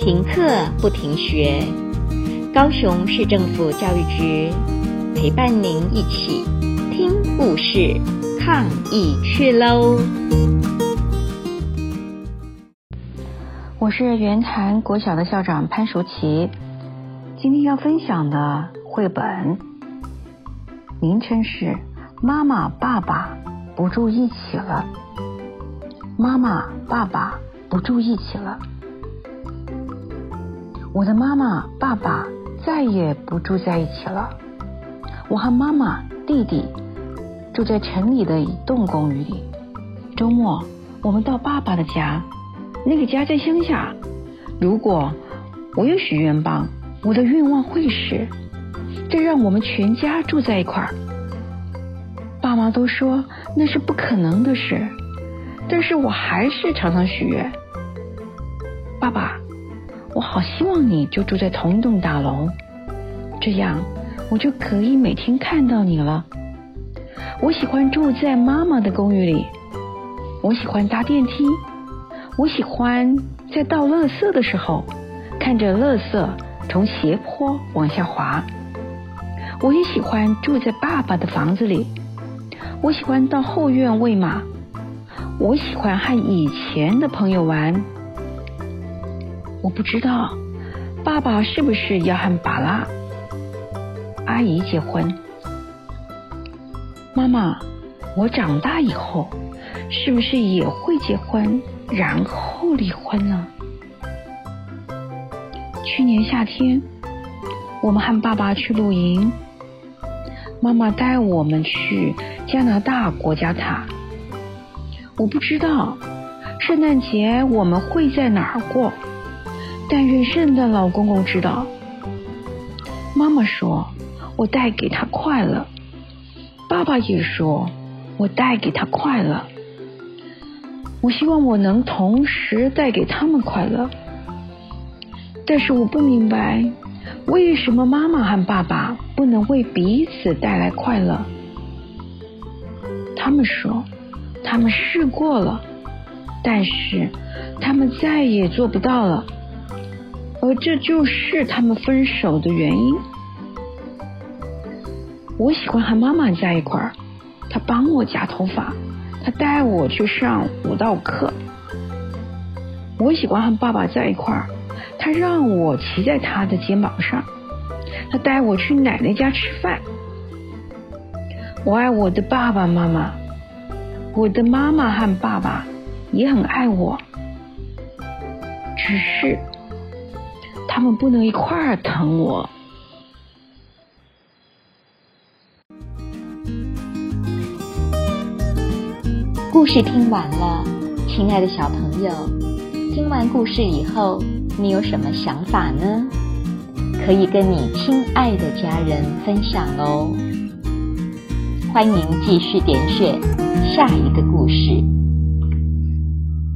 停课不停学，高雄市政府教育局陪伴您一起听故事、抗疫去喽！我是圆潭国小的校长潘淑琪，今天要分享的绘本名称是《妈妈爸爸不住一起了》。妈妈爸爸不住一起了。我的妈妈、爸爸再也不住在一起了。我和妈妈、弟弟住在城里的一栋公寓里。周末，我们到爸爸的家，那个家在乡下。如果我有许愿棒，我的愿望会是：这让我们全家住在一块儿。爸妈都说那是不可能的事，但是我还是常常许愿。爸爸。我好希望你就住在同一栋大楼，这样我就可以每天看到你了。我喜欢住在妈妈的公寓里，我喜欢搭电梯，我喜欢在倒垃圾的时候看着垃圾从斜坡往下滑。我也喜欢住在爸爸的房子里，我喜欢到后院喂马，我喜欢和以前的朋友玩。我不知道，爸爸是不是要和芭拉阿姨结婚？妈妈，我长大以后是不是也会结婚，然后离婚呢？去年夏天，我们和爸爸去露营，妈妈带我们去加拿大国家塔。我不知道圣诞节我们会在哪儿过。但愿圣诞老公公知道。妈妈说：“我带给他快乐。”爸爸也说：“我带给他快乐。”我希望我能同时带给他们快乐。但是我不明白，为什么妈妈和爸爸不能为彼此带来快乐？他们说，他们试过了，但是他们再也做不到了。而这就是他们分手的原因。我喜欢和妈妈在一块儿，她帮我夹头发，她带我去上舞蹈课。我喜欢和爸爸在一块儿，他让我骑在他的肩膀上，他带我去奶奶家吃饭。我爱我的爸爸妈妈，我的妈妈和爸爸也很爱我，只是。他们不能一块儿疼我。故事听完了，亲爱的小朋友，听完故事以后，你有什么想法呢？可以跟你亲爱的家人分享哦。欢迎继续点选下一个故事。